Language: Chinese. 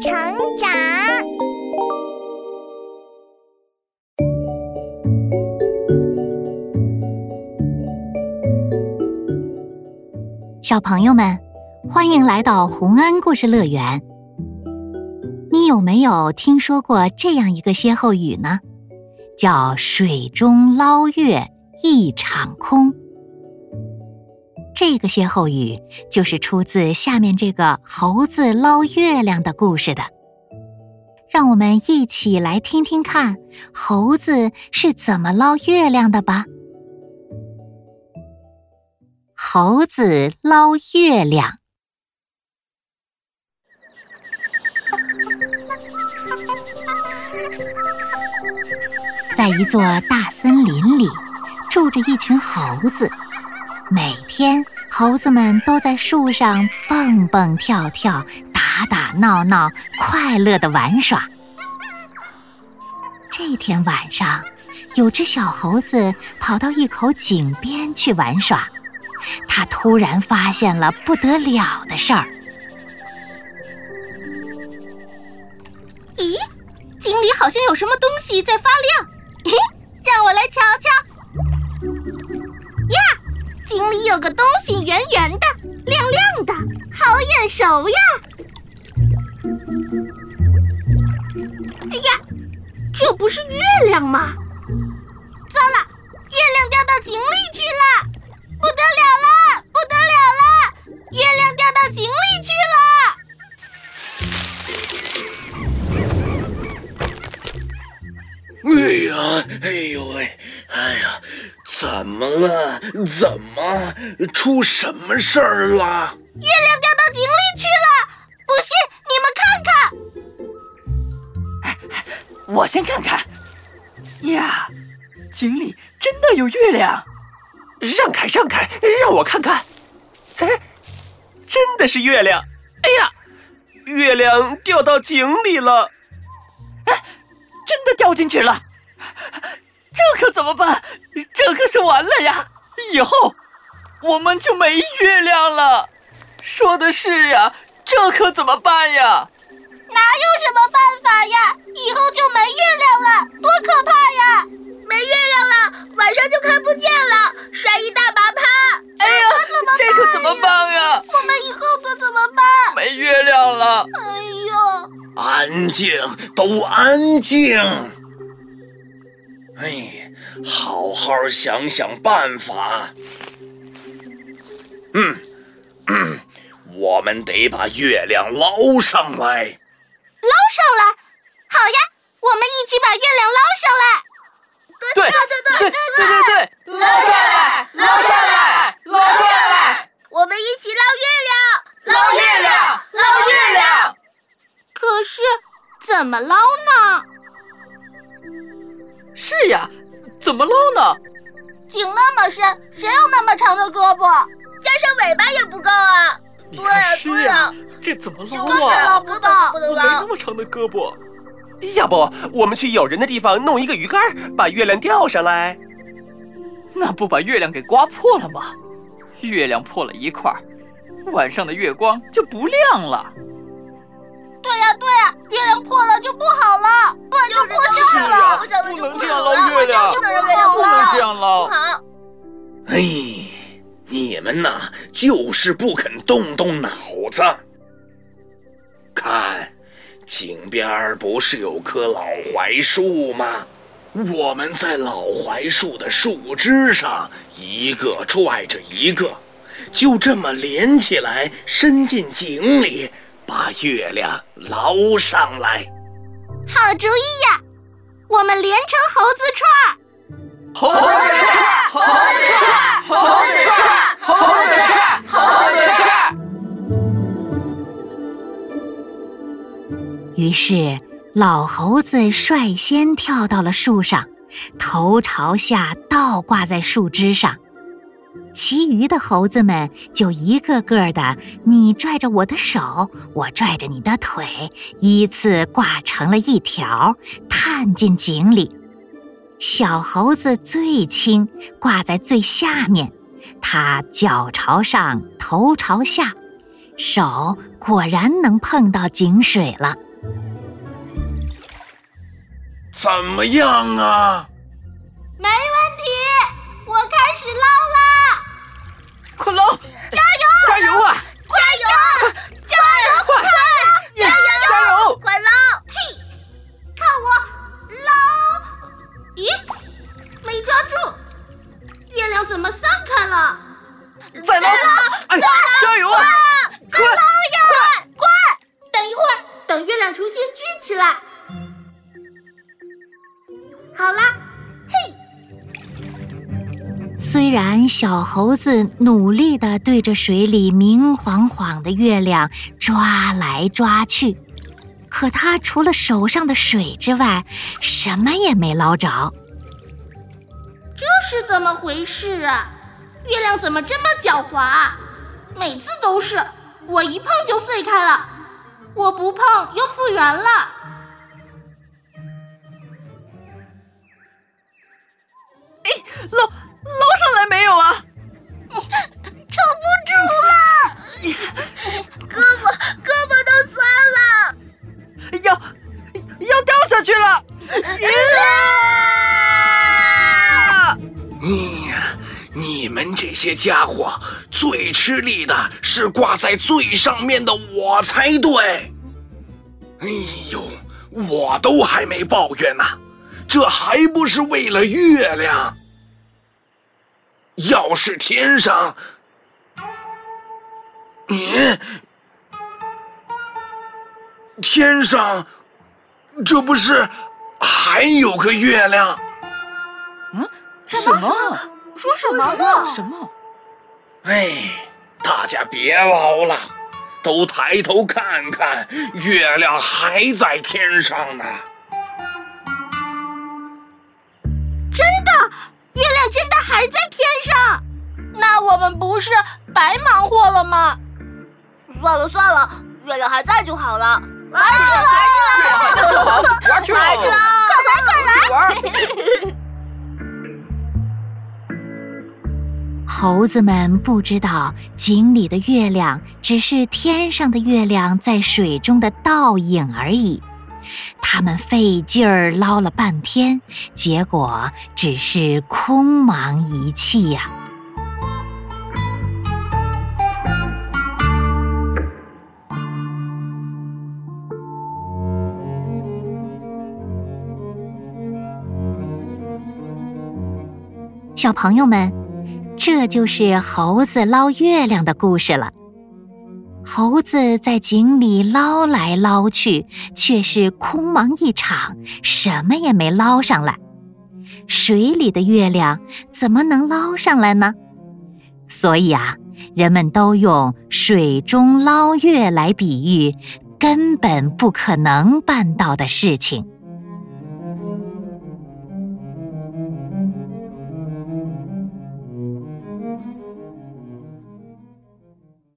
成长。小朋友们，欢迎来到洪恩故事乐园。你有没有听说过这样一个歇后语呢？叫“水中捞月一场空”。这个歇后语就是出自下面这个猴子捞月亮的故事的。让我们一起来听听看，猴子是怎么捞月亮的吧。猴子捞月亮。在一座大森林里，住着一群猴子。每天，猴子们都在树上蹦蹦跳跳、打打闹闹，快乐的玩耍。这天晚上，有只小猴子跑到一口井边去玩耍。它突然发现了不得了的事儿。咦，井里好像有什么东西在发亮。嘿，让我来瞧瞧。井里有个东西，圆圆的，亮亮的，好眼熟呀！哎呀，这不是月亮吗？呀，哎呦喂，哎呀，怎么了？怎么出什么事儿了？月亮掉到井里去了！不信你们看看。我先看看。呀，井里真的有月亮。让开，让开，让我看看。哎，真的是月亮！哎呀，月亮掉到井里了！哎，真的掉进去了！这可怎么办？这可是完了呀！以后我们就没月亮了。说的是呀，这可怎么办呀？哪有什么办法呀？以后就没月亮了，多可怕呀！没月亮了，晚上就看不见了，摔一大把趴。哎呀，这可怎么办呀？我们以后可怎么办？没月亮了。哎呦！安静，都安静。哎，好好想想办法。嗯嗯，我们得把月亮捞上来。捞上来？好呀，我们一起把月亮捞上来。对对对对对对对，捞下怎么捞呢？井那么深，谁有那么长的胳膊？加上尾巴也不够啊！对呀，对呀，这怎么捞啊？捞不到，我没那么长的胳膊。要不，我们去有人的地方弄一个鱼竿，把月亮钓上来。那不把月亮给刮破了吗？月亮破了一块，晚上的月光就不亮了。对呀，对呀，月亮破了就不好了，不然就破相了。不能这样捞月亮，不能让月亮不能这样捞。不好。哎，你们呐，就是不肯动动脑子。看。井边不是有棵老槐树吗？我们在老槐树的树枝上一个拽着一个，就这么连起来，伸进井里，把月亮捞上来。好主意呀！我们连成猴子串猴子串，猴子串，猴子串，猴子串，猴子串。于是，老猴子率先跳到了树上，头朝下倒挂在树枝上。其余的猴子们就一个个的，你拽着我的手，我拽着你的腿，依次挂成了一条，探进井里。小猴子最轻，挂在最下面，它脚朝上，头朝下，手果然能碰到井水了。怎么样啊？没问题，我开始捞啦！快捞！加油！加油啊！加油！加油！快！加油！加油！快捞！嘿，看我捞！咦，没抓住，月亮怎么散开了？再捞！哎，加油啊！再捞呀！快！等一会儿，等月亮重新聚起来。好啦，嘿！虽然小猴子努力地对着水里明晃晃的月亮抓来抓去，可它除了手上的水之外，什么也没捞着。这是怎么回事啊？月亮怎么这么狡猾？每次都是我一碰就碎开了，我不碰又复原了。捞捞些家伙最吃力的是挂在最上面的我才对。哎呦，我都还没抱怨呢，这还不是为了月亮？要是天上，你天上，这不是还有个月亮？嗯，什么？说什么呢？什么？哎，大家别捞了，都抬头看看，月亮还在天上呢。真的，月亮真的还在天上。那我们不是白忙活了吗？算了算了，月亮还在就好了。来来来，玩去玩去了，快来快来！猴子们不知道井里的月亮只是天上的月亮在水中的倒影而已，他们费劲儿捞了半天，结果只是空忙一气呀。小朋友们。这就是猴子捞月亮的故事了。猴子在井里捞来捞去，却是空忙一场，什么也没捞上来。水里的月亮怎么能捞上来呢？所以啊，人们都用“水中捞月”来比喻根本不可能办到的事情。